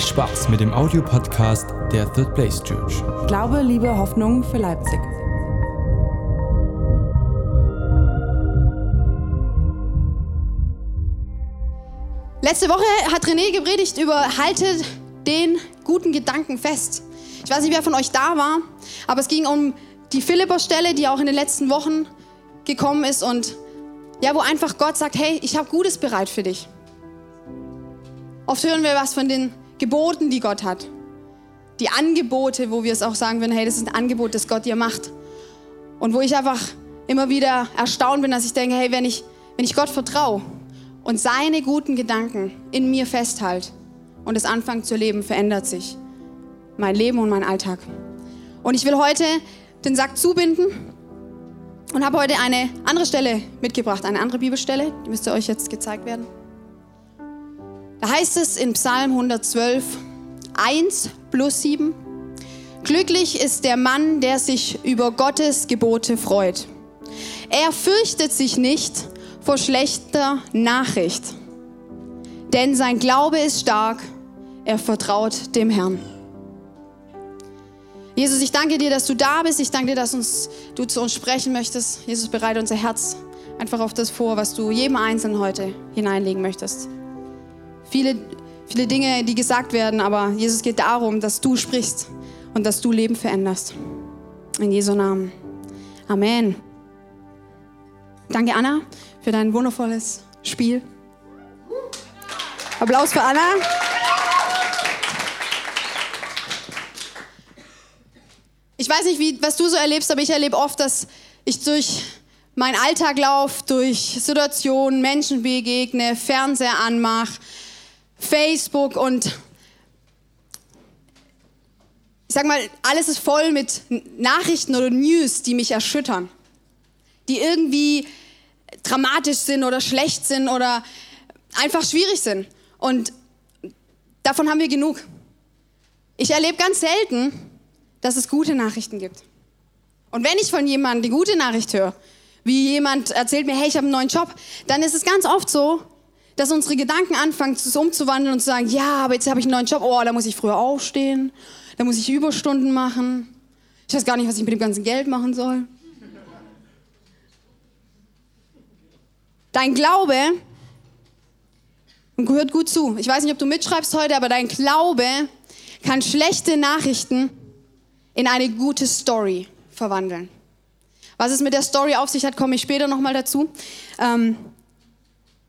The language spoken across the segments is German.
Viel Spaß mit dem Audiopodcast der Third Place Church. Glaube, Liebe, Hoffnung für Leipzig. Letzte Woche hat René gepredigt über haltet den guten Gedanken fest. Ich weiß nicht, wer von euch da war, aber es ging um die Philipper-Stelle, die auch in den letzten Wochen gekommen ist und ja, wo einfach Gott sagt, hey, ich habe Gutes bereit für dich. Oft hören wir was von den Geboten, die Gott hat. Die Angebote, wo wir es auch sagen würden, hey, das ist ein Angebot, das Gott dir macht. Und wo ich einfach immer wieder erstaunt bin, dass ich denke, hey, wenn ich, wenn ich Gott vertraue und seine guten Gedanken in mir festhalte und es anfange zu leben, verändert sich mein Leben und mein Alltag. Und ich will heute den Sack zubinden und habe heute eine andere Stelle mitgebracht, eine andere Bibelstelle, die müsste euch jetzt gezeigt werden. Da heißt es in Psalm 112, 1 plus 7, Glücklich ist der Mann, der sich über Gottes Gebote freut. Er fürchtet sich nicht vor schlechter Nachricht, denn sein Glaube ist stark, er vertraut dem Herrn. Jesus, ich danke dir, dass du da bist. Ich danke dir, dass uns, du zu uns sprechen möchtest. Jesus, bereite unser Herz einfach auf das vor, was du jedem Einzelnen heute hineinlegen möchtest. Viele, viele Dinge, die gesagt werden, aber Jesus geht darum, dass du sprichst und dass du Leben veränderst. In Jesu Namen. Amen. Danke, Anna, für dein wundervolles Spiel. Applaus für Anna. Ich weiß nicht, wie, was du so erlebst, aber ich erlebe oft, dass ich durch meinen Alltag laufe, durch Situationen, Menschen begegne, Fernseher anmache, Facebook und ich sag mal, alles ist voll mit Nachrichten oder News, die mich erschüttern, die irgendwie dramatisch sind oder schlecht sind oder einfach schwierig sind. Und davon haben wir genug. Ich erlebe ganz selten, dass es gute Nachrichten gibt. Und wenn ich von jemandem die gute Nachricht höre, wie jemand erzählt mir, hey, ich habe einen neuen Job, dann ist es ganz oft so, dass unsere Gedanken anfangen, es umzuwandeln und zu sagen, ja, aber jetzt habe ich einen neuen Job, oh, da muss ich früher aufstehen, da muss ich Überstunden machen. Ich weiß gar nicht, was ich mit dem ganzen Geld machen soll. Dein Glaube, und gehört gut zu, ich weiß nicht, ob du mitschreibst heute, aber dein Glaube kann schlechte Nachrichten in eine gute Story verwandeln. Was es mit der Story auf sich hat, komme ich später nochmal dazu. Ähm,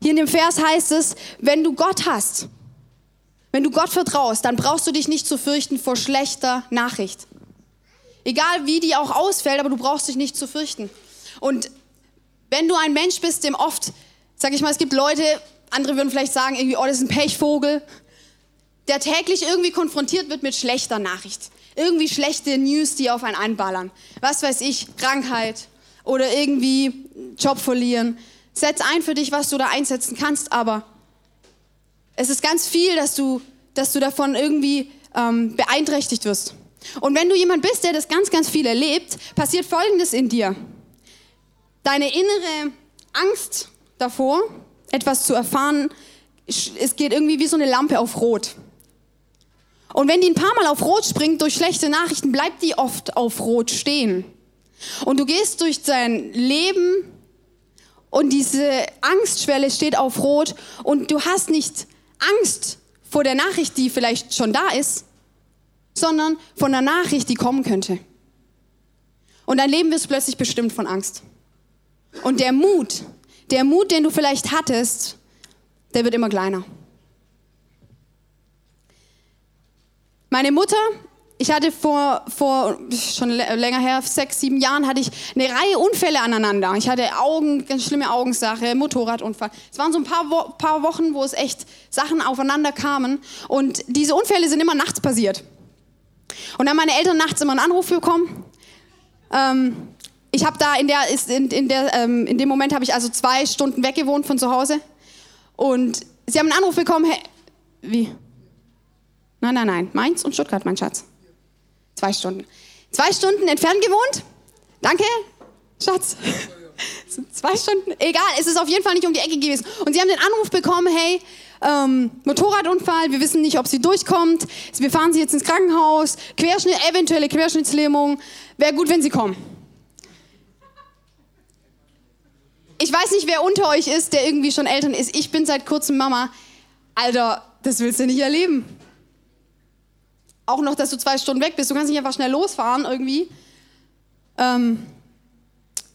hier in dem Vers heißt es, wenn du Gott hast, wenn du Gott vertraust, dann brauchst du dich nicht zu fürchten vor schlechter Nachricht. Egal wie die auch ausfällt, aber du brauchst dich nicht zu fürchten. Und wenn du ein Mensch bist, dem oft, sag ich mal, es gibt Leute, andere würden vielleicht sagen, irgendwie, oh, das ist ein Pechvogel, der täglich irgendwie konfrontiert wird mit schlechter Nachricht irgendwie schlechte News, die auf einen einballern. Was weiß ich, Krankheit oder irgendwie Job verlieren. Setz ein für dich, was du da einsetzen kannst, aber es ist ganz viel, dass du, dass du davon irgendwie ähm, beeinträchtigt wirst. Und wenn du jemand bist, der das ganz, ganz viel erlebt, passiert Folgendes in dir. Deine innere Angst davor, etwas zu erfahren, es geht irgendwie wie so eine Lampe auf Rot. Und wenn die ein paar Mal auf Rot springt durch schlechte Nachrichten, bleibt die oft auf Rot stehen. Und du gehst durch dein Leben und diese Angstschwelle steht auf Rot und du hast nicht Angst vor der Nachricht, die vielleicht schon da ist, sondern von der Nachricht, die kommen könnte. Und dein Leben wird plötzlich bestimmt von Angst. Und der Mut, der Mut, den du vielleicht hattest, der wird immer kleiner. Meine Mutter, ich hatte vor, vor schon länger her, sechs, sieben Jahren, hatte ich eine Reihe Unfälle aneinander. Ich hatte Augen, ganz schlimme Augensache, Motorradunfall. Es waren so ein paar, Wo paar Wochen, wo es echt Sachen aufeinander kamen. Und diese Unfälle sind immer nachts passiert. Und dann haben meine Eltern nachts immer einen Anruf bekommen. Ähm, ich habe da in der, in, in, der, ähm, in dem Moment habe ich also zwei Stunden weggewohnt von zu Hause. Und sie haben einen Anruf bekommen, hey, wie? Nein, nein, nein. Mainz und Stuttgart, mein Schatz. Zwei Stunden. Zwei Stunden entfernt gewohnt. Danke, Schatz. Zwei Stunden, egal, es ist auf jeden Fall nicht um die Ecke gewesen. Und sie haben den Anruf bekommen, hey, ähm, Motorradunfall, wir wissen nicht, ob sie durchkommt. Wir fahren sie jetzt ins Krankenhaus, Querschnitt, eventuelle Querschnittslähmung. Wäre gut, wenn sie kommen. Ich weiß nicht, wer unter euch ist, der irgendwie schon Eltern ist. Ich bin seit kurzem Mama. Alter, das willst du nicht erleben. Auch noch, dass du zwei Stunden weg bist. Du kannst nicht einfach schnell losfahren irgendwie. Ähm,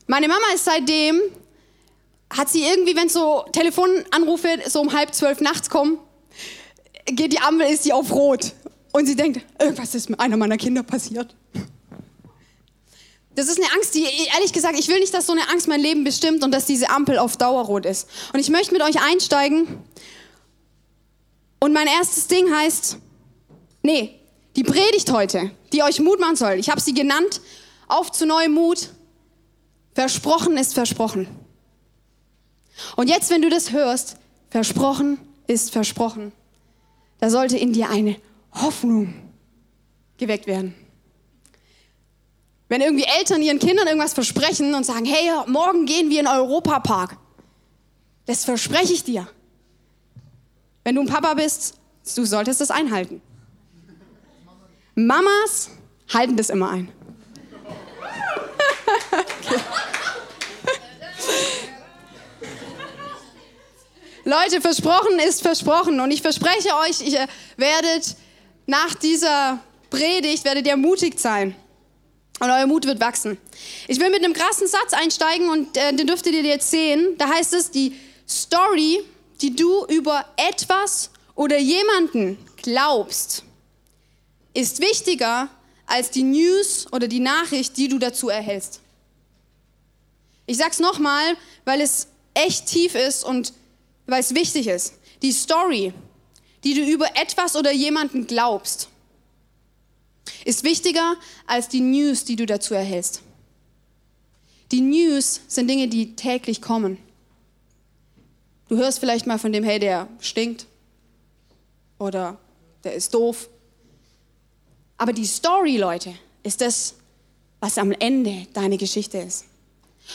meine Mama ist seitdem, hat sie irgendwie, wenn so Telefonanrufe so um halb zwölf nachts kommen, geht die Ampel, ist sie auf Rot. Und sie denkt, irgendwas ist mit einer meiner Kinder passiert. Das ist eine Angst, die, ehrlich gesagt, ich will nicht, dass so eine Angst mein Leben bestimmt und dass diese Ampel auf Dauerrot ist. Und ich möchte mit euch einsteigen. Und mein erstes Ding heißt, nee, die Predigt heute, die euch Mut machen soll. Ich habe sie genannt, auf zu neuem Mut. Versprochen ist versprochen. Und jetzt, wenn du das hörst, versprochen ist versprochen, da sollte in dir eine Hoffnung geweckt werden. Wenn irgendwie Eltern ihren Kindern irgendwas versprechen und sagen, hey, morgen gehen wir in den Europapark, das verspreche ich dir. Wenn du ein Papa bist, du solltest das einhalten. Mamas halten das immer ein. Leute, versprochen ist versprochen. Und ich verspreche euch, ihr werdet nach dieser Predigt, werdet ihr ermutigt sein. Und euer Mut wird wachsen. Ich will mit einem krassen Satz einsteigen und äh, den dürftet ihr jetzt sehen. Da heißt es, die Story, die du über etwas oder jemanden glaubst, ist wichtiger als die News oder die Nachricht, die du dazu erhältst. Ich sag's nochmal, weil es echt tief ist und weil es wichtig ist. Die Story, die du über etwas oder jemanden glaubst, ist wichtiger als die News, die du dazu erhältst. Die News sind Dinge, die täglich kommen. Du hörst vielleicht mal von dem, hey, der stinkt oder der ist doof. Aber die Story, Leute, ist das, was am Ende deine Geschichte ist.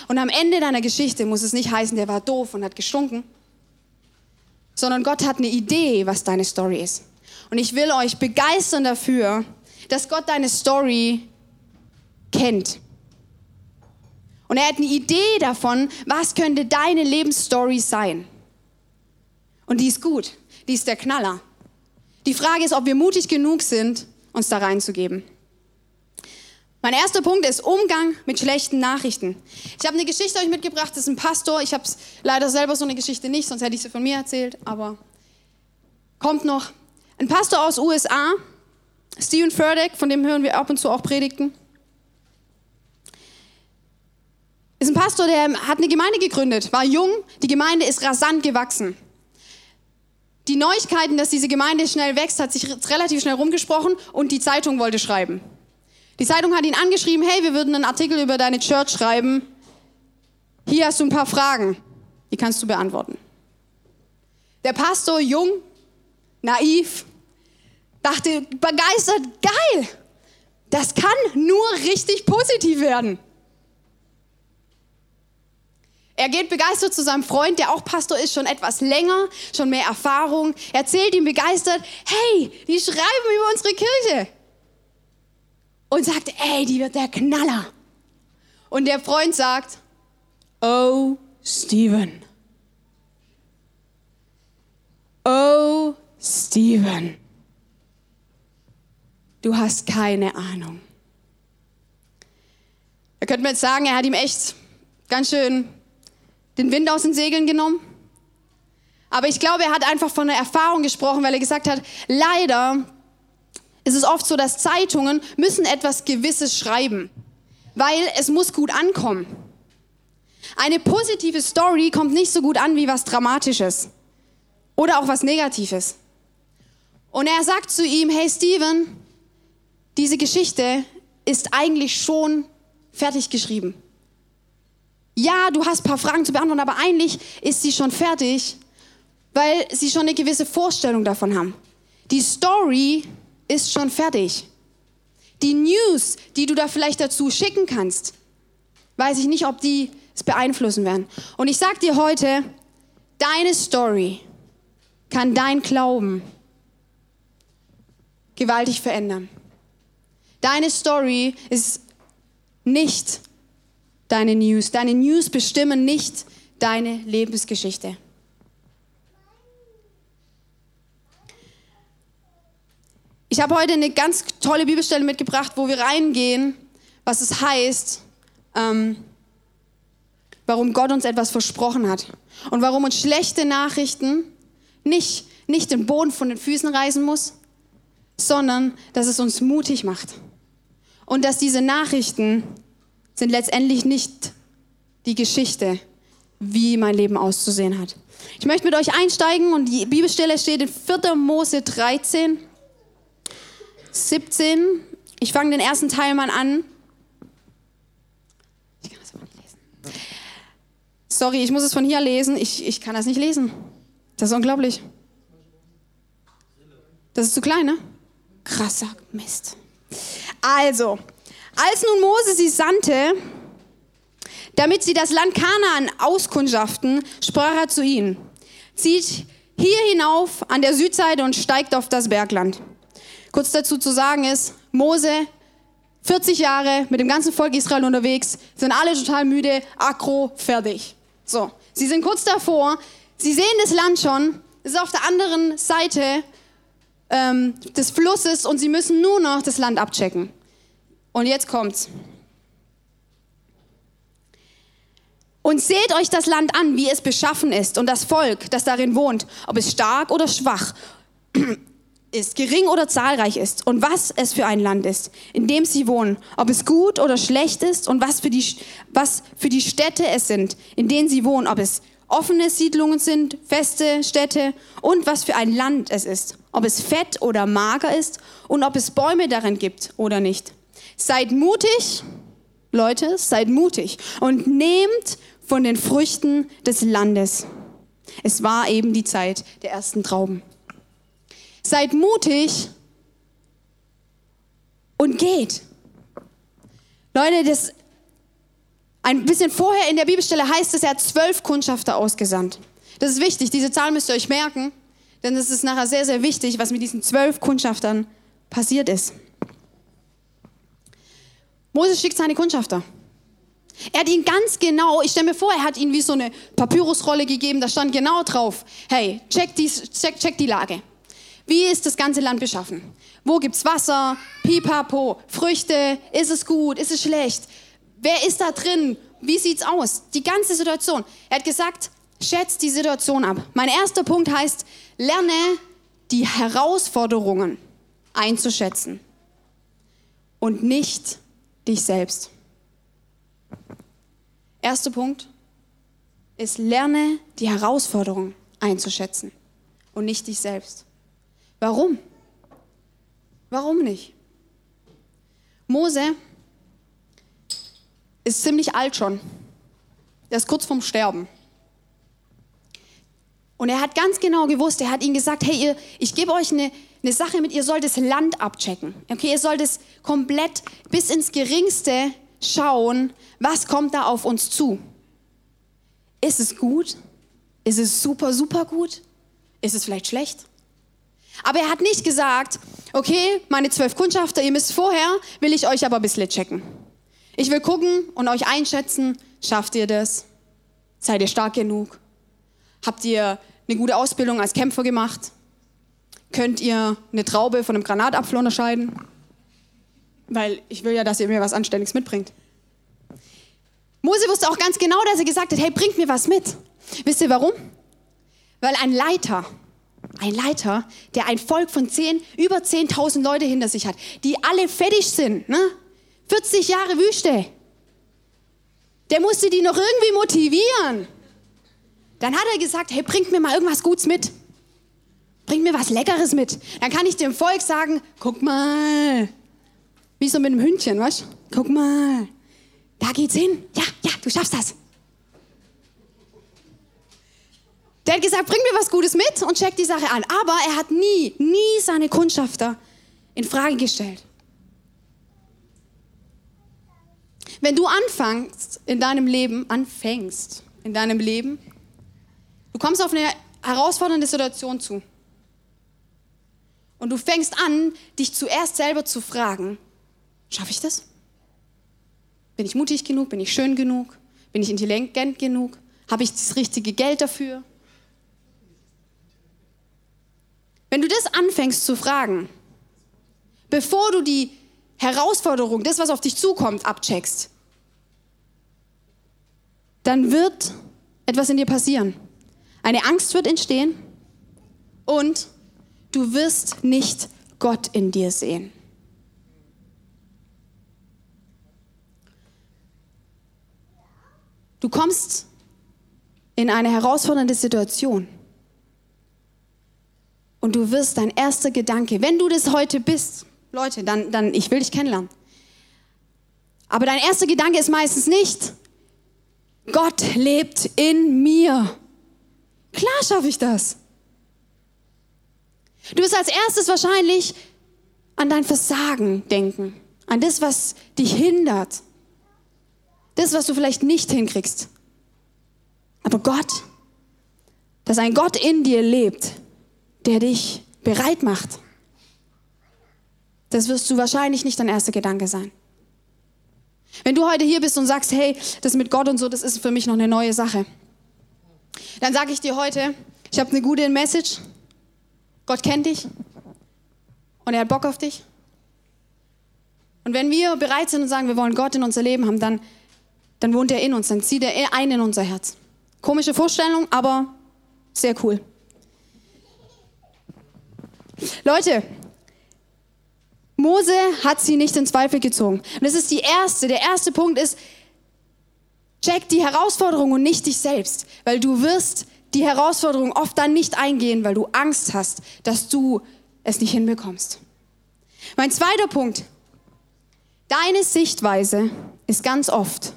Und am Ende deiner Geschichte muss es nicht heißen, der war doof und hat gestunken, sondern Gott hat eine Idee, was deine Story ist. Und ich will euch begeistern dafür, dass Gott deine Story kennt. Und er hat eine Idee davon, was könnte deine Lebensstory sein. Und die ist gut, die ist der Knaller. Die Frage ist, ob wir mutig genug sind, uns da reinzugeben. Mein erster Punkt ist Umgang mit schlechten Nachrichten. Ich habe eine Geschichte euch mitgebracht, das ist ein Pastor. Ich habe leider selber so eine Geschichte nicht, sonst hätte ich sie von mir erzählt, aber kommt noch. Ein Pastor aus USA, Stephen Furtick, von dem hören wir ab und zu auch Predigten. Ist ein Pastor, der hat eine Gemeinde gegründet, war jung, die Gemeinde ist rasant gewachsen. Die Neuigkeiten, dass diese Gemeinde schnell wächst, hat sich relativ schnell rumgesprochen und die Zeitung wollte schreiben. Die Zeitung hat ihn angeschrieben, hey, wir würden einen Artikel über deine Church schreiben. Hier hast du ein paar Fragen, die kannst du beantworten. Der Pastor, jung, naiv, dachte begeistert, geil, das kann nur richtig positiv werden. Er geht begeistert zu seinem Freund, der auch Pastor ist, schon etwas länger, schon mehr Erfahrung. Er erzählt ihm begeistert, hey, die schreiben über unsere Kirche und sagt, ey, die wird der Knaller. Und der Freund sagt, oh, Steven. Oh, Steven. Du hast keine Ahnung. Da könnte man jetzt sagen, er hat ihm echt ganz schön den Wind aus den Segeln genommen. Aber ich glaube, er hat einfach von der Erfahrung gesprochen, weil er gesagt hat, leider ist es oft so, dass Zeitungen müssen etwas Gewisses schreiben, weil es muss gut ankommen. Eine positive Story kommt nicht so gut an wie was Dramatisches oder auch was Negatives. Und er sagt zu ihm, hey Steven, diese Geschichte ist eigentlich schon fertig geschrieben. Ja, du hast ein paar Fragen zu beantworten, aber eigentlich ist sie schon fertig, weil sie schon eine gewisse Vorstellung davon haben. Die Story ist schon fertig. Die News, die du da vielleicht dazu schicken kannst, weiß ich nicht, ob die es beeinflussen werden. Und ich sag dir heute, deine Story kann dein Glauben gewaltig verändern. Deine Story ist nicht deine News. Deine News bestimmen nicht deine Lebensgeschichte. Ich habe heute eine ganz tolle Bibelstelle mitgebracht, wo wir reingehen, was es heißt, ähm, warum Gott uns etwas versprochen hat und warum uns schlechte Nachrichten nicht, nicht den Boden von den Füßen reißen muss, sondern dass es uns mutig macht. Und dass diese Nachrichten sind letztendlich nicht die Geschichte, wie mein Leben auszusehen hat. Ich möchte mit euch einsteigen und die Bibelstelle steht in 4. Mose 13, 17. Ich fange den ersten Teil mal an. Ich kann das aber nicht lesen. Sorry, ich muss es von hier lesen. Ich, ich kann das nicht lesen. Das ist unglaublich. Das ist zu klein, ne? Krasser Mist. Also, als nun Mose sie sandte, damit sie das Land Kanaan auskundschaften, sprach er zu ihnen, zieht hier hinauf an der Südseite und steigt auf das Bergland. Kurz dazu zu sagen ist, Mose, 40 Jahre mit dem ganzen Volk Israel unterwegs, sind alle total müde, aggro, fertig. So, sie sind kurz davor, sie sehen das Land schon, es ist auf der anderen Seite ähm, des Flusses und sie müssen nur noch das Land abchecken. Und jetzt kommt's. Und seht euch das Land an, wie es beschaffen ist und das Volk, das darin wohnt, ob es stark oder schwach ist, gering oder zahlreich ist und was es für ein Land ist, in dem sie wohnen, ob es gut oder schlecht ist und was für die, was für die Städte es sind, in denen sie wohnen, ob es offene Siedlungen sind, feste Städte und was für ein Land es ist, ob es fett oder mager ist und ob es Bäume darin gibt oder nicht. Seid mutig, Leute, seid mutig und nehmt von den Früchten des Landes. Es war eben die Zeit der ersten Trauben. Seid mutig und geht. Leute, das ein bisschen vorher in der Bibelstelle heißt es, er hat zwölf Kundschafter ausgesandt. Das ist wichtig, diese Zahl müsst ihr euch merken, denn es ist nachher sehr, sehr wichtig, was mit diesen zwölf Kundschaftern passiert ist. Moses schickt seine Kundschafter. Er hat ihn ganz genau, ich stelle mir vor, er hat ihnen wie so eine Papyrusrolle gegeben, da stand genau drauf, hey, check die, check, check die Lage. Wie ist das ganze Land beschaffen? Wo gibt's Wasser? Pipapo, Früchte, ist es gut, ist es schlecht? Wer ist da drin? Wie sieht's aus? Die ganze Situation. Er hat gesagt, schätzt die Situation ab. Mein erster Punkt heißt, lerne die Herausforderungen einzuschätzen und nicht dich selbst. Erster Punkt ist, lerne die Herausforderung einzuschätzen und nicht dich selbst. Warum? Warum nicht? Mose ist ziemlich alt schon. Er ist kurz vorm Sterben. Und er hat ganz genau gewusst, er hat ihnen gesagt, hey, ihr, ich gebe euch eine, eine Sache mit, ihr sollt das Land abchecken. Okay, ihr sollt es komplett bis ins Geringste schauen, was kommt da auf uns zu. Ist es gut? Ist es super, super gut? Ist es vielleicht schlecht? Aber er hat nicht gesagt, okay, meine zwölf Kundschafter, ihr müsst vorher, will ich euch aber ein bisschen checken. Ich will gucken und euch einschätzen, schafft ihr das? Seid ihr stark genug? Habt ihr eine gute Ausbildung als Kämpfer gemacht? Könnt ihr eine Traube von einem Granatapfel unterscheiden? Weil ich will ja, dass ihr mir was Anständiges mitbringt. Mose wusste auch ganz genau, dass er gesagt hat, hey, bringt mir was mit. Wisst ihr warum? Weil ein Leiter, ein Leiter, der ein Volk von zehn, über 10.000 Leute hinter sich hat, die alle fertig sind, ne? 40 Jahre Wüste, der musste die noch irgendwie motivieren. Dann hat er gesagt, hey, bringt mir mal irgendwas Gutes mit. Bringt mir was Leckeres mit. Dann kann ich dem Volk sagen, guck mal. Wie so mit einem Hündchen, weißt Guck mal. Da geht's hin. Ja, ja, du schaffst das. Der hat gesagt, bring mir was Gutes mit und check die Sache an. Aber er hat nie, nie seine Kundschafter in Frage gestellt. Wenn du anfängst in deinem Leben, anfängst in deinem Leben, Du kommst auf eine herausfordernde Situation zu. Und du fängst an, dich zuerst selber zu fragen, schaffe ich das? Bin ich mutig genug? Bin ich schön genug? Bin ich intelligent genug? Habe ich das richtige Geld dafür? Wenn du das anfängst zu fragen, bevor du die Herausforderung, das, was auf dich zukommt, abcheckst, dann wird etwas in dir passieren. Eine Angst wird entstehen und du wirst nicht Gott in dir sehen. Du kommst in eine herausfordernde Situation. Und du wirst dein erster Gedanke, wenn du das heute bist, Leute, dann, dann ich will dich kennenlernen. Aber dein erster Gedanke ist meistens nicht, Gott lebt in mir. Klar schaffe ich das. Du wirst als erstes wahrscheinlich an dein Versagen denken, an das, was dich hindert, das, was du vielleicht nicht hinkriegst. Aber Gott, dass ein Gott in dir lebt, der dich bereit macht, das wirst du wahrscheinlich nicht dein erster Gedanke sein. Wenn du heute hier bist und sagst, hey, das mit Gott und so, das ist für mich noch eine neue Sache, dann sage ich dir heute, ich habe eine gute Message. Gott kennt dich und er hat Bock auf dich. Und wenn wir bereit sind und sagen, wir wollen Gott in unser Leben haben, dann, dann wohnt er in uns, dann zieht er ein in unser Herz. Komische Vorstellung, aber sehr cool. Leute, Mose hat sie nicht in Zweifel gezogen. Und das ist die erste, der erste Punkt ist, check die Herausforderung und nicht dich selbst, weil du wirst die Herausforderung oft dann nicht eingehen, weil du Angst hast, dass du es nicht hinbekommst. Mein zweiter Punkt, deine Sichtweise ist ganz oft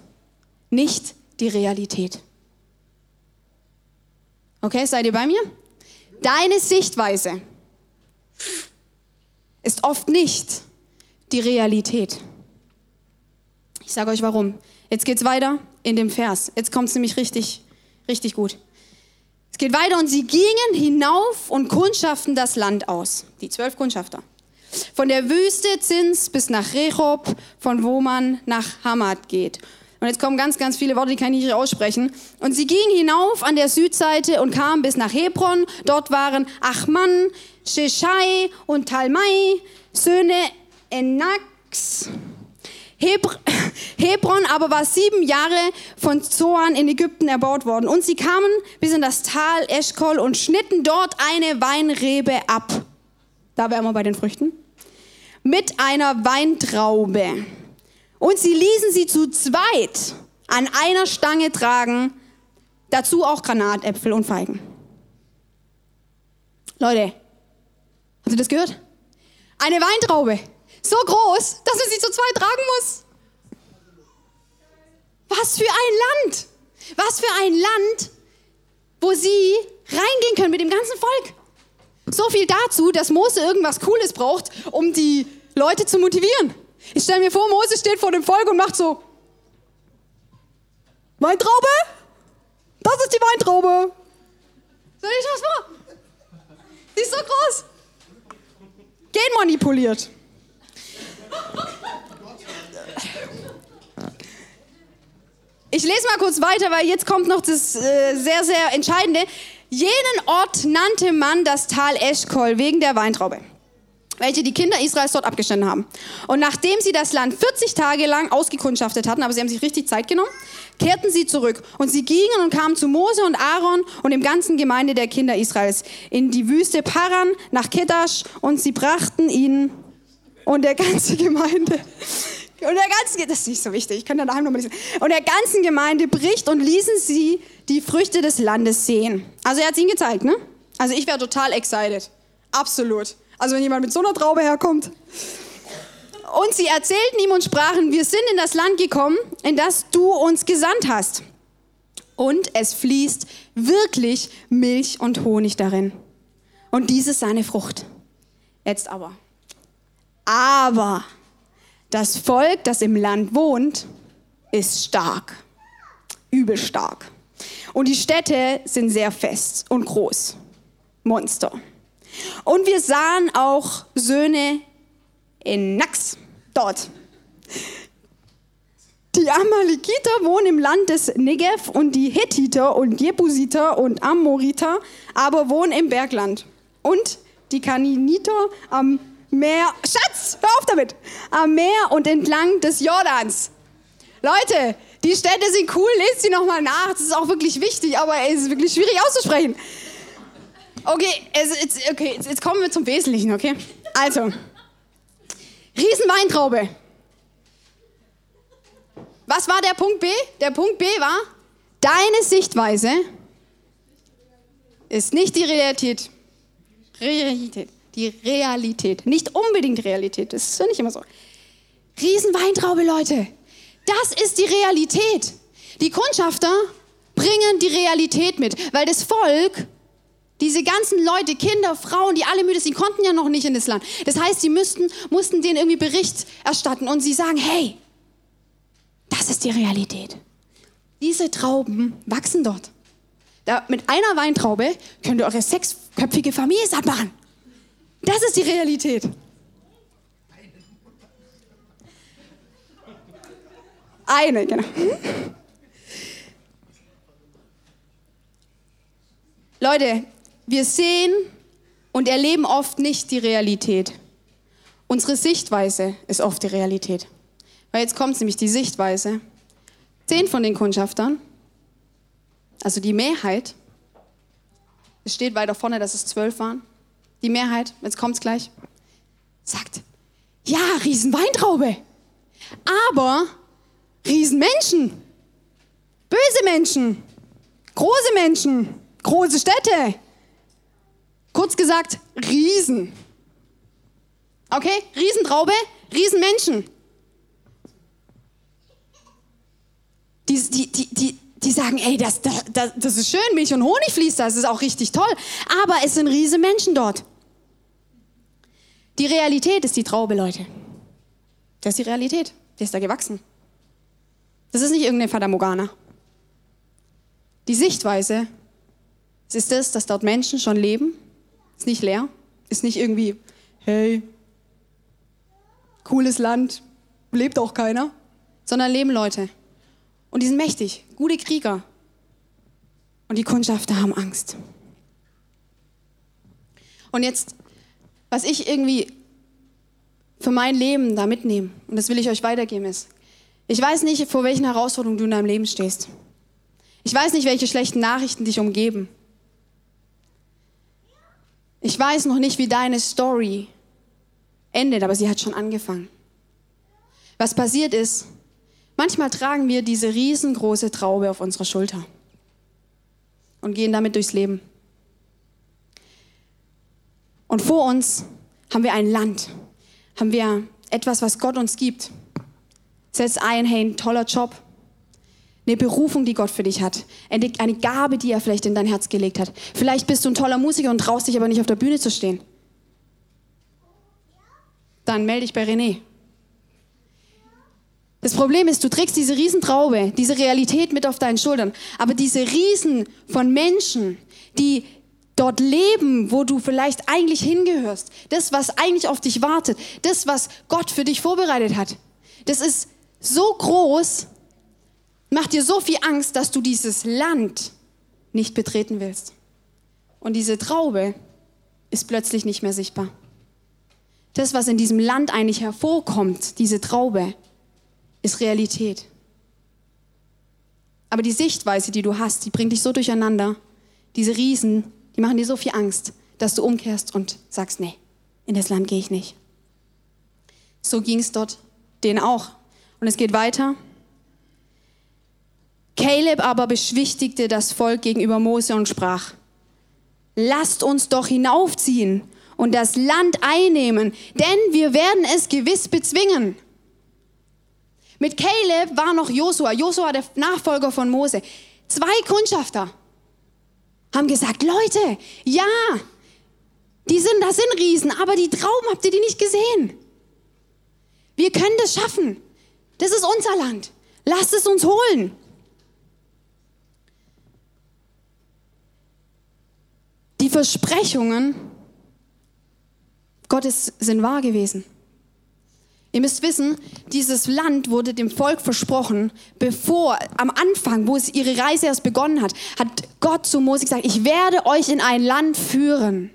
nicht die Realität. Okay, seid ihr bei mir? Deine Sichtweise ist oft nicht die Realität. Ich sage euch warum. Jetzt geht es weiter in dem Vers. Jetzt kommt es nämlich richtig, richtig gut. Es geht weiter und sie gingen hinauf und kundschaften das Land aus. Die zwölf Kundschafter. Von der Wüste Zins bis nach Rechob, von wo man nach Hamad geht. Und jetzt kommen ganz, ganz viele Worte, die kann ich nicht aussprechen. Und sie gingen hinauf an der Südseite und kamen bis nach Hebron. Dort waren Achman, Sheshai und Talmai, Söhne Enax. Hebr Hebron aber war sieben Jahre von Zoan in Ägypten erbaut worden. Und sie kamen bis in das Tal Eschkol und schnitten dort eine Weinrebe ab. Da wären wir bei den Früchten. Mit einer Weintraube. Und sie ließen sie zu zweit an einer Stange tragen, dazu auch Granatäpfel und Feigen. Leute, habt ihr das gehört? Eine Weintraube, so groß, dass man sie zu zweit tragen muss. Was für ein Land! Was für ein Land, wo sie reingehen können mit dem ganzen Volk. So viel dazu, dass Mose irgendwas Cooles braucht, um die Leute zu motivieren. Ich stelle mir vor, Mose steht vor dem Volk und macht so: Weintraube? Das ist die Weintraube. Stell dich das vor. Die ist so groß. Genmanipuliert. Ich lese mal kurz weiter, weil jetzt kommt noch das äh, sehr, sehr Entscheidende. Jenen Ort nannte man das Tal Eschkol wegen der Weintraube welche die Kinder Israels dort abgeschnitten haben. Und nachdem sie das Land 40 Tage lang ausgekundschaftet hatten, aber sie haben sich richtig Zeit genommen, kehrten sie zurück. Und sie gingen und kamen zu Mose und Aaron und dem ganzen Gemeinde der Kinder Israels in die Wüste Paran nach Kedash und sie brachten ihnen und der ganzen Gemeinde und der ganzen, das ist nicht so wichtig, ich kann da daheim nochmal lesen. Und der ganzen Gemeinde bricht und ließen sie die Früchte des Landes sehen. Also er hat es ihnen gezeigt, ne? Also ich wäre total excited. Absolut. Also wenn jemand mit so einer Traube herkommt. Und sie erzählten ihm und sprachen, wir sind in das Land gekommen, in das du uns gesandt hast. Und es fließt wirklich Milch und Honig darin. Und dies ist seine Frucht. Jetzt aber. Aber das Volk, das im Land wohnt, ist stark. Übel stark. Und die Städte sind sehr fest und groß. Monster. Und wir sahen auch Söhne in Nax dort. Die Amalekiter wohnen im Land des Negev und die Hethiter und Jebusiter und Amoriter aber wohnen im Bergland. Und die Kaniniter am Meer, Schatz, hör auf damit, am Meer und entlang des Jordans. Leute, die Städte sind cool, lest sie nochmal nach, das ist auch wirklich wichtig, aber es ist wirklich schwierig auszusprechen. Okay, jetzt, okay jetzt kommen wir zum Wesentlichen, okay? Also, Riesenweintraube. Was war der Punkt B? Der Punkt B war, deine Sichtweise ist nicht die Realität. Realität. Die Realität. Nicht unbedingt Realität. Das ist ja nicht immer so. Riesenweintraube, Leute. Das ist die Realität. Die Kundschafter bringen die Realität mit, weil das Volk, diese ganzen Leute, Kinder, Frauen, die alle müde sind, konnten ja noch nicht in das Land. Das heißt, sie müssten, mussten denen irgendwie Bericht erstatten und sie sagen, hey, das ist die Realität. Diese Trauben wachsen dort. Da, mit einer Weintraube könnt ihr eure sechsköpfige Familie satt machen. Das ist die Realität. Eine, genau. Leute, wir sehen und erleben oft nicht die Realität. Unsere Sichtweise ist oft die Realität. Weil jetzt kommt nämlich die Sichtweise. Zehn von den Kundschaftern, also die Mehrheit, es steht weiter vorne, dass es zwölf waren, die Mehrheit, jetzt kommt es gleich, sagt, ja, Riesenweintraube, aber Riesenmenschen, böse Menschen, große Menschen, große Städte. Kurz gesagt, Riesen. Okay, Riesentraube, Riesenmenschen. Die, die, die, die, die sagen, ey, das, das, das ist schön, Milch und Honig fließt das ist auch richtig toll. Aber es sind riese Menschen dort. Die Realität ist die Traube, Leute. Das ist die Realität. Die ist da gewachsen. Das ist nicht irgendeine Fata Morgana. Die Sichtweise ist das, dass dort Menschen schon leben. Ist nicht leer. Ist nicht irgendwie, hey, cooles Land, lebt auch keiner. Sondern leben Leute. Und die sind mächtig, gute Krieger. Und die Kundschafter haben Angst. Und jetzt, was ich irgendwie für mein Leben da mitnehme, und das will ich euch weitergeben, ist, ich weiß nicht, vor welchen Herausforderungen du in deinem Leben stehst. Ich weiß nicht, welche schlechten Nachrichten dich umgeben. Ich weiß noch nicht, wie deine Story endet, aber sie hat schon angefangen. Was passiert ist, Manchmal tragen wir diese riesengroße Traube auf unserer Schulter und gehen damit durchs Leben. Und vor uns haben wir ein Land, haben wir etwas, was Gott uns gibt. Setz ein, hey, ein toller Job, eine Berufung, die Gott für dich hat, eine Gabe, die er vielleicht in dein Herz gelegt hat. Vielleicht bist du ein toller Musiker und traust dich aber nicht auf der Bühne zu stehen. Dann melde dich bei René. Das Problem ist, du trägst diese Riesentraube, diese Realität mit auf deinen Schultern. Aber diese Riesen von Menschen, die dort leben, wo du vielleicht eigentlich hingehörst, das, was eigentlich auf dich wartet, das, was Gott für dich vorbereitet hat, das ist so groß, macht dir so viel Angst, dass du dieses Land nicht betreten willst. Und diese Traube ist plötzlich nicht mehr sichtbar. Das, was in diesem Land eigentlich hervorkommt, diese Traube, ist Realität. Aber die Sichtweise, die du hast, die bringt dich so durcheinander. Diese Riesen, die machen dir so viel Angst, dass du umkehrst und sagst, nee, in das Land gehe ich nicht. So ging es dort denen auch. Und es geht weiter. Caleb aber beschwichtigte das Volk gegenüber Mose und sprach, lasst uns doch hinaufziehen und das Land einnehmen, denn wir werden es gewiss bezwingen. Mit Caleb war noch Josua. Josua, der Nachfolger von Mose. Zwei Kundschafter haben gesagt, Leute, ja, die sind, das sind Riesen, aber die Trauben habt ihr die nicht gesehen. Wir können das schaffen. Das ist unser Land. Lasst es uns holen. Die Versprechungen Gottes sind wahr gewesen. Ihr müsst wissen, dieses Land wurde dem Volk versprochen, bevor am Anfang, wo es ihre Reise erst begonnen hat, hat Gott zu Mose gesagt, ich werde euch in ein Land führen,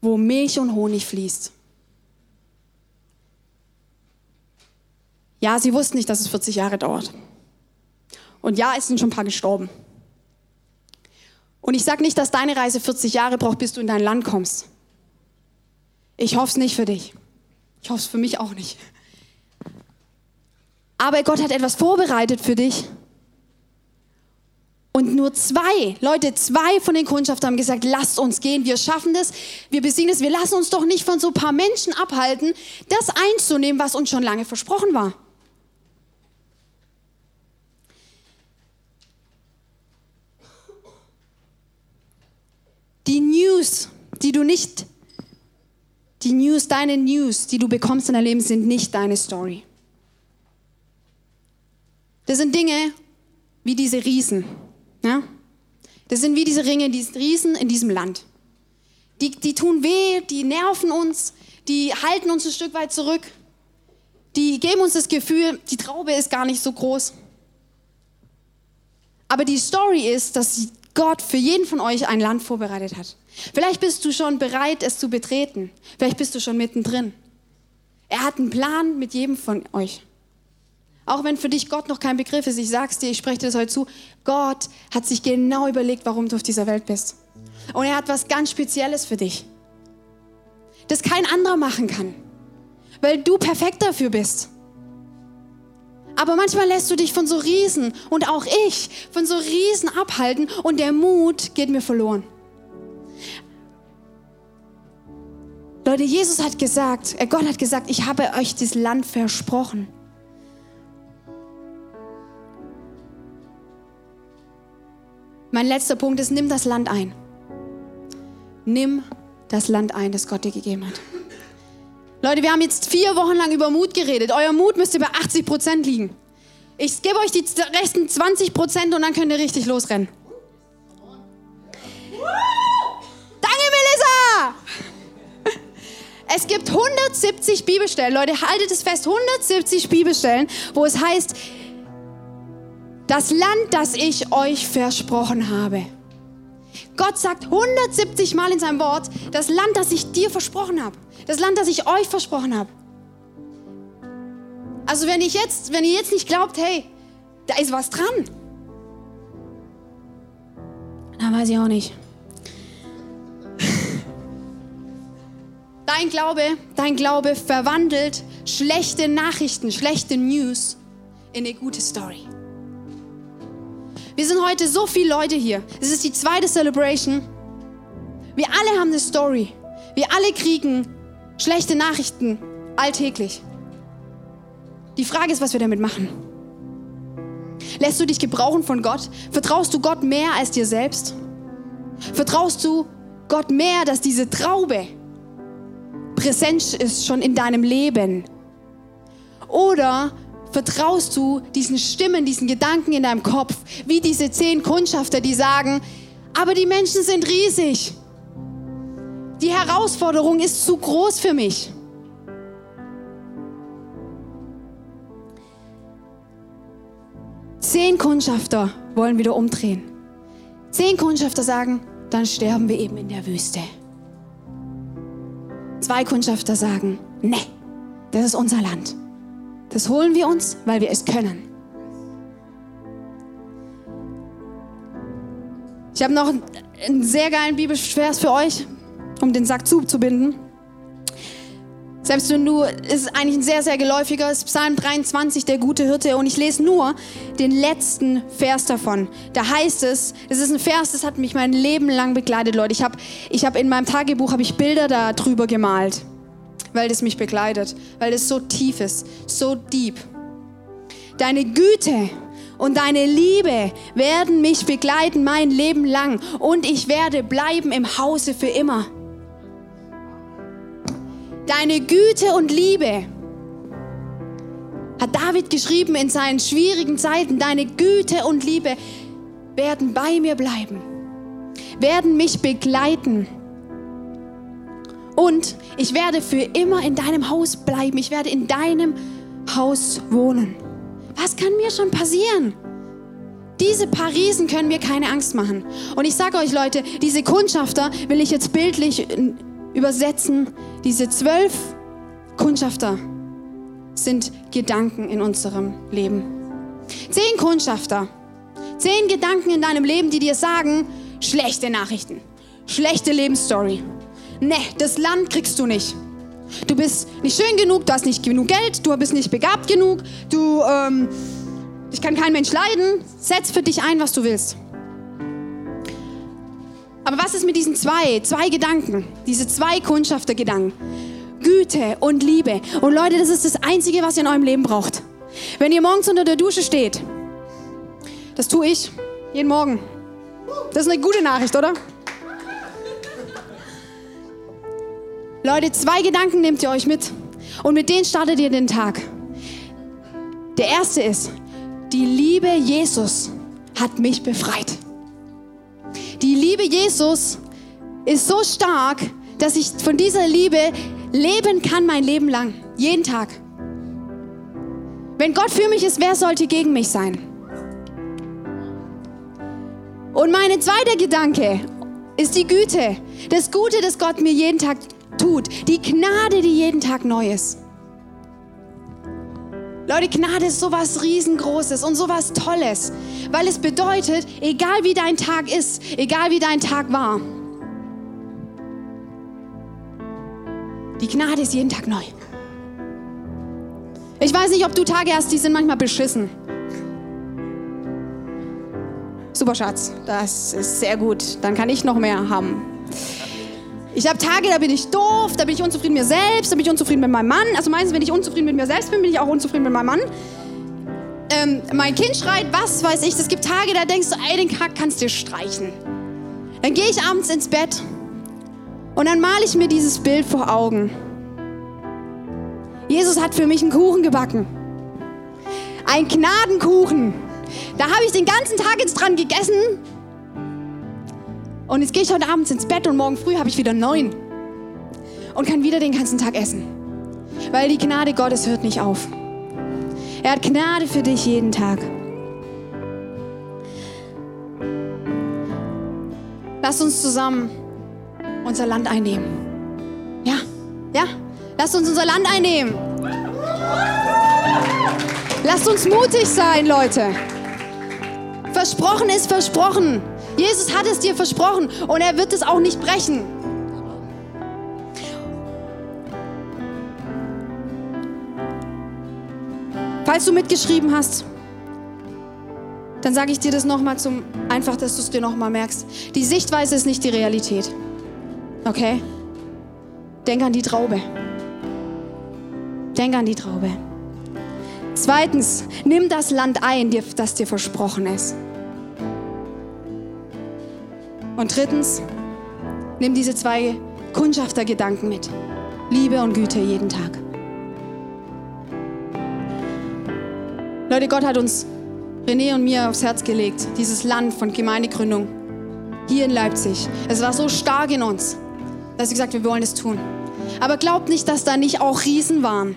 wo Milch und Honig fließt. Ja, sie wussten nicht, dass es 40 Jahre dauert. Und ja, es sind schon ein paar gestorben. Und ich sage nicht, dass deine Reise 40 Jahre braucht, bis du in dein Land kommst. Ich hoffe es nicht für dich. Ich hoffe es für mich auch nicht. Aber Gott hat etwas vorbereitet für dich. Und nur zwei, Leute, zwei von den Kundschaftern haben gesagt, lasst uns gehen, wir schaffen das, wir besiegen es, wir lassen uns doch nicht von so ein paar Menschen abhalten, das einzunehmen, was uns schon lange versprochen war. Die News, die du nicht die News, deine News, die du bekommst in deinem Leben, sind nicht deine Story. Das sind Dinge wie diese Riesen. Ja? Das sind wie diese Ringe, diese Riesen in diesem Land. Die, die tun weh, die nerven uns, die halten uns ein Stück weit zurück. Die geben uns das Gefühl, die Traube ist gar nicht so groß. Aber die Story ist, dass Gott für jeden von euch ein Land vorbereitet hat. Vielleicht bist du schon bereit, es zu betreten. Vielleicht bist du schon mittendrin. Er hat einen Plan mit jedem von euch. Auch wenn für dich Gott noch kein Begriff ist, ich sag's dir, ich spreche dir das heute zu, Gott hat sich genau überlegt, warum du auf dieser Welt bist. Und er hat was ganz Spezielles für dich, das kein anderer machen kann, weil du perfekt dafür bist. Aber manchmal lässt du dich von so Riesen und auch ich von so Riesen abhalten und der Mut geht mir verloren. Leute, Jesus hat gesagt, äh, Gott hat gesagt, ich habe euch das Land versprochen. Mein letzter Punkt ist, nimm das Land ein. Nimm das Land ein, das Gott dir gegeben hat. Leute, wir haben jetzt vier Wochen lang über Mut geredet. Euer Mut müsste bei 80 Prozent liegen. Ich gebe euch die resten 20 Prozent und dann könnt ihr richtig losrennen. Es gibt 170 Bibelstellen, Leute, haltet es fest, 170 Bibelstellen, wo es heißt, das Land, das ich euch versprochen habe. Gott sagt 170 Mal in seinem Wort, das Land, das ich dir versprochen habe. Das Land, das ich euch versprochen habe. Also wenn, ich jetzt, wenn ihr jetzt nicht glaubt, hey, da ist was dran, dann weiß ich auch nicht. Dein Glaube, dein Glaube verwandelt schlechte Nachrichten, schlechte News in eine gute Story. Wir sind heute so viele Leute hier. Es ist die zweite Celebration. Wir alle haben eine Story. Wir alle kriegen schlechte Nachrichten alltäglich. Die Frage ist, was wir damit machen. Lässt du dich gebrauchen von Gott? Vertraust du Gott mehr als dir selbst? Vertraust du Gott mehr, dass diese Traube, präsent ist schon in deinem Leben? Oder vertraust du diesen Stimmen, diesen Gedanken in deinem Kopf, wie diese zehn Kundschafter, die sagen, aber die Menschen sind riesig. Die Herausforderung ist zu groß für mich. Zehn Kundschafter wollen wieder umdrehen. Zehn Kundschafter sagen, dann sterben wir eben in der Wüste. Zwei Kundschafter sagen, ne, das ist unser Land. Das holen wir uns, weil wir es können. Ich habe noch einen sehr geilen Bibelvers für euch, um den Sack zuzubinden. Selbst wenn du, ist eigentlich ein sehr, sehr geläufiger, ist Psalm 23, der gute Hirte. Und ich lese nur den letzten Vers davon. Da heißt es, das ist ein Vers, das hat mich mein Leben lang begleitet, Leute. Ich habe ich hab in meinem Tagebuch habe ich Bilder da drüber gemalt, weil das mich begleitet, weil das so tief ist, so deep. Deine Güte und deine Liebe werden mich begleiten mein Leben lang und ich werde bleiben im Hause für immer. Deine Güte und Liebe hat David geschrieben in seinen schwierigen Zeiten. Deine Güte und Liebe werden bei mir bleiben. werden mich begleiten. Und ich werde für immer in deinem Haus bleiben. Ich werde in deinem Haus wohnen. Was kann mir schon passieren? Diese paar Riesen können mir keine Angst machen. Und ich sage euch Leute, diese Kundschafter will ich jetzt bildlich übersetzen. Diese zwölf Kundschafter sind Gedanken in unserem Leben. Zehn Kundschafter, zehn Gedanken in deinem Leben, die dir sagen, schlechte Nachrichten, schlechte Lebensstory. Ne, das Land kriegst du nicht. Du bist nicht schön genug, du hast nicht genug Geld, du bist nicht begabt genug, du, ähm, ich kann kein Mensch leiden. Setz für dich ein, was du willst. Aber was ist mit diesen zwei, zwei Gedanken, diese zwei Kundschaftergedanken? Güte und Liebe. Und Leute, das ist das Einzige, was ihr in eurem Leben braucht. Wenn ihr morgens unter der Dusche steht, das tue ich jeden Morgen. Das ist eine gute Nachricht, oder? Leute, zwei Gedanken nehmt ihr euch mit und mit denen startet ihr den Tag. Der erste ist, die Liebe Jesus hat mich befreit. Die Liebe Jesus ist so stark, dass ich von dieser Liebe leben kann mein Leben lang, jeden Tag. Wenn Gott für mich ist, wer sollte gegen mich sein? Und mein zweiter Gedanke ist die Güte, das Gute, das Gott mir jeden Tag tut, die Gnade, die jeden Tag neu ist. Leute, Gnade ist sowas riesengroßes und sowas Tolles, weil es bedeutet, egal wie dein Tag ist, egal wie dein Tag war, Die Gnade ist jeden Tag neu. Ich weiß nicht, ob du Tage hast, die sind manchmal beschissen. Super Schatz, das ist sehr gut. Dann kann ich noch mehr haben. Ich habe Tage, da bin ich doof, da bin ich unzufrieden mit mir selbst, da bin ich unzufrieden mit meinem Mann. Also meistens, wenn ich unzufrieden mit mir selbst bin, bin ich auch unzufrieden mit meinem Mann. Ähm, mein Kind schreit, was weiß ich. Es gibt Tage, da denkst du, ey, den Kack kannst du dir streichen. Dann gehe ich abends ins Bett und dann male ich mir dieses Bild vor Augen. Jesus hat für mich einen Kuchen gebacken. Ein Gnadenkuchen. Da habe ich den ganzen Tag jetzt dran gegessen. Und jetzt gehe ich heute Abend ins Bett und morgen früh habe ich wieder neun. Und kann wieder den ganzen Tag essen. Weil die Gnade Gottes hört nicht auf. Er hat Gnade für dich jeden Tag. Lass uns zusammen unser Land einnehmen. Ja, ja, lasst uns unser Land einnehmen. Lasst uns mutig sein, Leute. Versprochen ist versprochen. Jesus hat es dir versprochen und er wird es auch nicht brechen. Falls du mitgeschrieben hast, dann sage ich dir das nochmal zum, einfach, dass du es dir nochmal merkst. Die Sichtweise ist nicht die Realität. Okay? Denk an die Traube. Denk an die Traube. Zweitens, nimm das Land ein, das dir versprochen ist. Und drittens, nimm diese zwei Kundschaftergedanken mit. Liebe und Güte jeden Tag. Leute, Gott hat uns, René und mir, aufs Herz gelegt, dieses Land von Gemeindegründung hier in Leipzig. Es war so stark in uns dass sie gesagt wir wollen es tun. Aber glaubt nicht, dass da nicht auch Riesen waren.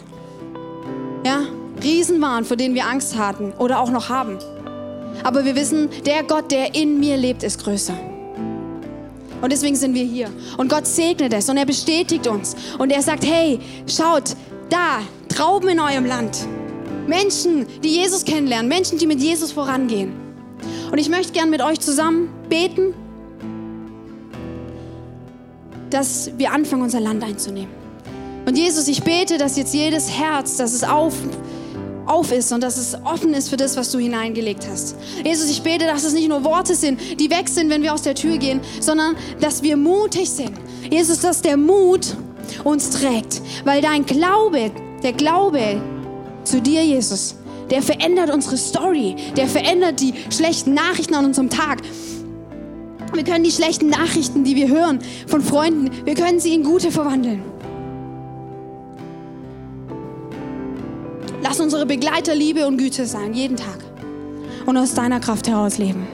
Ja, Riesen waren, vor denen wir Angst hatten oder auch noch haben. Aber wir wissen, der Gott, der in mir lebt, ist größer. Und deswegen sind wir hier. Und Gott segnet es und er bestätigt uns. Und er sagt, hey, schaut, da, Trauben in eurem Land. Menschen, die Jesus kennenlernen, Menschen, die mit Jesus vorangehen. Und ich möchte gern mit euch zusammen beten dass wir anfangen, unser Land einzunehmen. Und Jesus, ich bete, dass jetzt jedes Herz, dass es auf, auf ist und dass es offen ist für das, was du hineingelegt hast. Jesus, ich bete, dass es nicht nur Worte sind, die weg sind, wenn wir aus der Tür gehen, sondern dass wir mutig sind. Jesus, dass der Mut uns trägt, weil dein Glaube, der Glaube zu dir, Jesus, der verändert unsere Story, der verändert die schlechten Nachrichten an unserem Tag. Wir können die schlechten Nachrichten, die wir hören von Freunden, wir können sie in gute verwandeln. Lass unsere Begleiter Liebe und Güte sein, jeden Tag. Und aus deiner Kraft heraus leben.